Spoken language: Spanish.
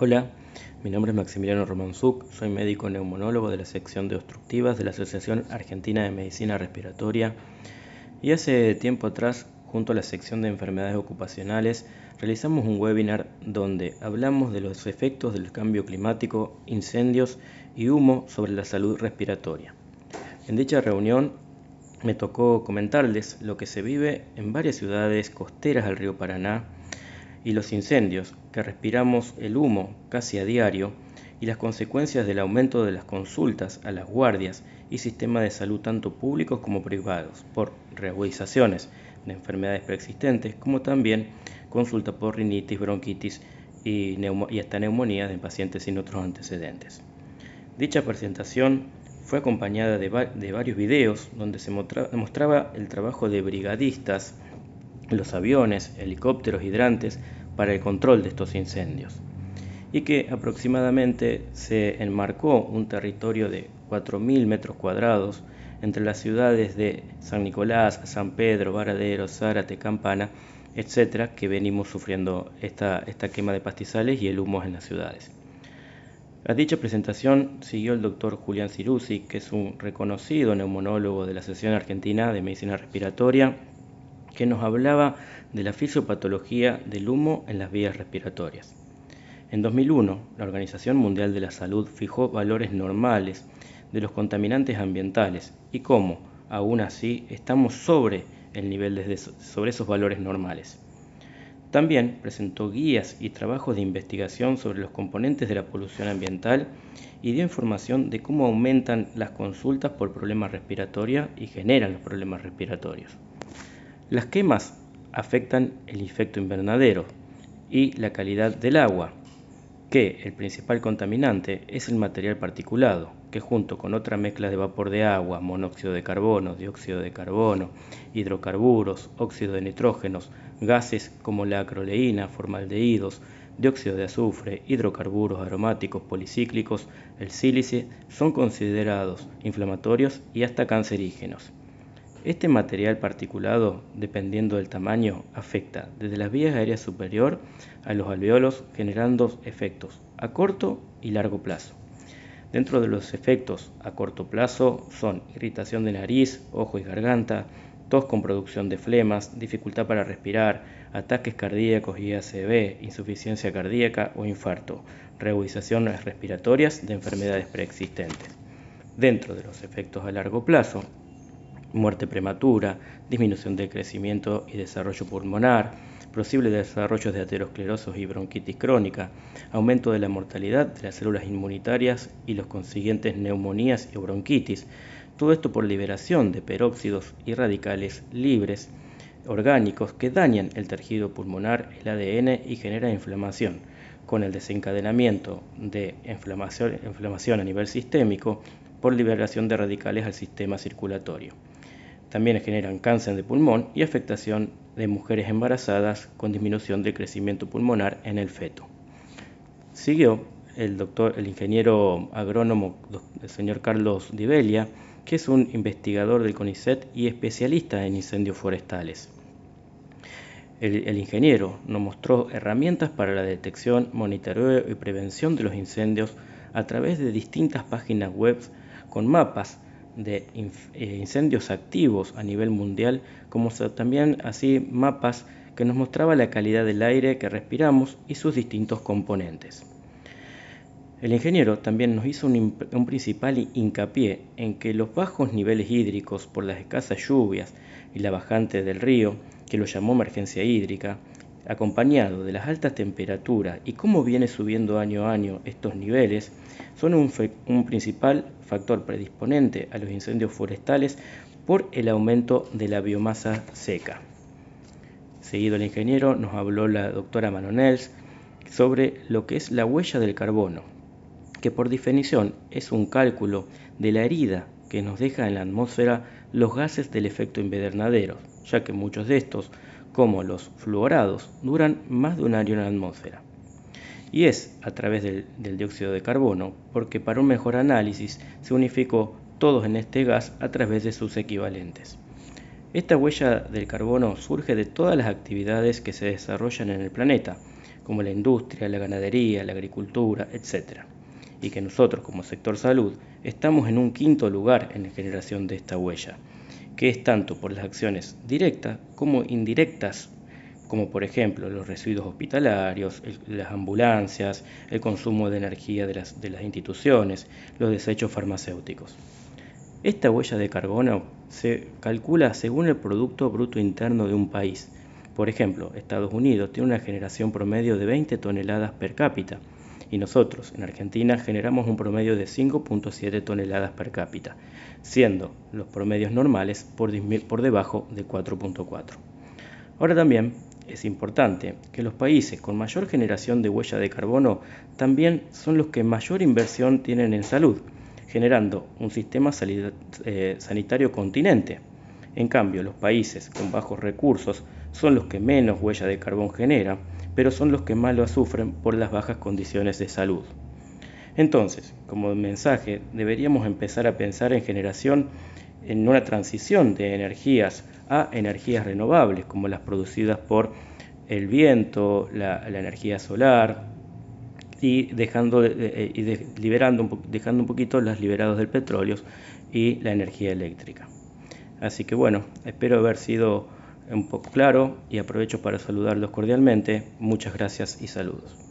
Hola, mi nombre es Maximiliano Romanzuk, soy médico neumonólogo de la sección de obstructivas de la Asociación Argentina de Medicina Respiratoria y hace tiempo atrás, junto a la sección de enfermedades ocupacionales, realizamos un webinar donde hablamos de los efectos del cambio climático, incendios y humo sobre la salud respiratoria. En dicha reunión me tocó comentarles lo que se vive en varias ciudades costeras del río Paraná, y los incendios, que respiramos el humo casi a diario, y las consecuencias del aumento de las consultas a las guardias y sistemas de salud tanto públicos como privados por reagudizaciones de enfermedades preexistentes, como también consulta por rinitis, bronquitis y, y hasta neumonía de pacientes sin otros antecedentes. Dicha presentación fue acompañada de varios videos donde se mostraba el trabajo de brigadistas, los aviones, helicópteros, hidrantes, para el control de estos incendios y que aproximadamente se enmarcó un territorio de 4.000 metros cuadrados entre las ciudades de San Nicolás, San Pedro, Varadero, Zárate, Campana, etcétera, que venimos sufriendo esta, esta quema de pastizales y el humo en las ciudades. A dicha presentación siguió el doctor Julián Ciruzzi, que es un reconocido neumonólogo de la Asociación Argentina de Medicina Respiratoria que nos hablaba de la fisiopatología del humo en las vías respiratorias. En 2001, la Organización Mundial de la Salud fijó valores normales de los contaminantes ambientales y cómo, aún así, estamos sobre sobre esos valores normales. También presentó guías y trabajos de investigación sobre los componentes de la polución ambiental y dio información de cómo aumentan las consultas por problemas respiratorios y generan los problemas respiratorios. Las quemas afectan el efecto invernadero y la calidad del agua, que el principal contaminante es el material particulado, que junto con otra mezcla de vapor de agua, monóxido de carbono, dióxido de carbono, hidrocarburos, óxido de nitrógenos, gases como la acroleína, formaldehídos, dióxido de azufre, hidrocarburos aromáticos policíclicos, el sílice, son considerados inflamatorios y hasta cancerígenos. Este material particulado, dependiendo del tamaño, afecta desde las vías aéreas superior a los alveolos, generando efectos a corto y largo plazo. Dentro de los efectos a corto plazo son irritación de nariz, ojo y garganta, tos con producción de flemas, dificultad para respirar, ataques cardíacos y ACV, insuficiencia cardíaca o infarto, reagudizaciones respiratorias de enfermedades preexistentes. Dentro de los efectos a largo plazo muerte prematura, disminución del crecimiento y desarrollo pulmonar, posible desarrollo de aterosclerosis y bronquitis crónica, aumento de la mortalidad de las células inmunitarias y los consiguientes neumonías y bronquitis, todo esto por liberación de peróxidos y radicales libres orgánicos que dañan el tejido pulmonar, el ADN y generan inflamación, con el desencadenamiento de inflamación, inflamación a nivel sistémico por liberación de radicales al sistema circulatorio. También generan cáncer de pulmón y afectación de mujeres embarazadas con disminución del crecimiento pulmonar en el feto. Siguió el doctor, el ingeniero agrónomo, el señor Carlos Divelia, que es un investigador del CONICET y especialista en incendios forestales. El, el, ingeniero nos mostró herramientas para la detección, monitoreo y prevención de los incendios a través de distintas páginas web con mapas de eh, incendios activos a nivel mundial, como también así mapas que nos mostraba la calidad del aire que respiramos y sus distintos componentes. El ingeniero también nos hizo un, un, principal hincapié en que los bajos niveles hídricos por las escasas lluvias y la bajante del río, que lo llamó emergencia hídrica, acompañado de las altas temperaturas y cómo viene subiendo año a año estos niveles, son un, principal factor predisponente a los incendios forestales por el aumento de la biomasa seca. Seguido el ingeniero nos habló la doctora Manonels sobre lo que es la huella del carbono, que por definición es un cálculo de la herida que nos deja en la atmósfera los gases del efecto invernadero, ya que muchos de estos como los fluorados duran más de un año en la atmósfera. Y es a través del, dióxido de carbono, porque para un mejor análisis se unificó todos en este gas a través de sus equivalentes. Esta huella del carbono surge de todas las actividades que se desarrollan en el planeta, como la industria, la ganadería, la agricultura, etc. Y que nosotros como sector salud estamos en un quinto lugar en la generación de esta huella, que es tanto por las acciones directas como indirectas como por ejemplo los residuos hospitalarios, las ambulancias, el consumo de energía de las, de las instituciones, los desechos farmacéuticos. Esta huella de carbono se calcula según el Producto Bruto Interno de un país. Por ejemplo, Estados Unidos tiene una generación promedio de 20 toneladas per cápita y nosotros en Argentina generamos un promedio de 5.7 toneladas per cápita, siendo los promedios normales por, por debajo de 4.4. Ahora también es importante que los países con mayor generación de huella de carbono también son los que mayor inversión tienen en salud, generando un sistema eh, sanitario continente. En cambio, los países con bajos recursos son los que menos huella de carbón generan, pero son los que más lo sufren por las bajas condiciones de salud. Entonces, como mensaje, deberíamos empezar a pensar en generación en una transición de energías a energías renovables, como las producidas por el viento, la, energía solar, y dejando, eh, y liberando, dejando un poquito las liberados del petróleo y la energía eléctrica. Así que bueno, espero haber sido un poco claro y aprovecho para saludarlos cordialmente. Muchas gracias y saludos.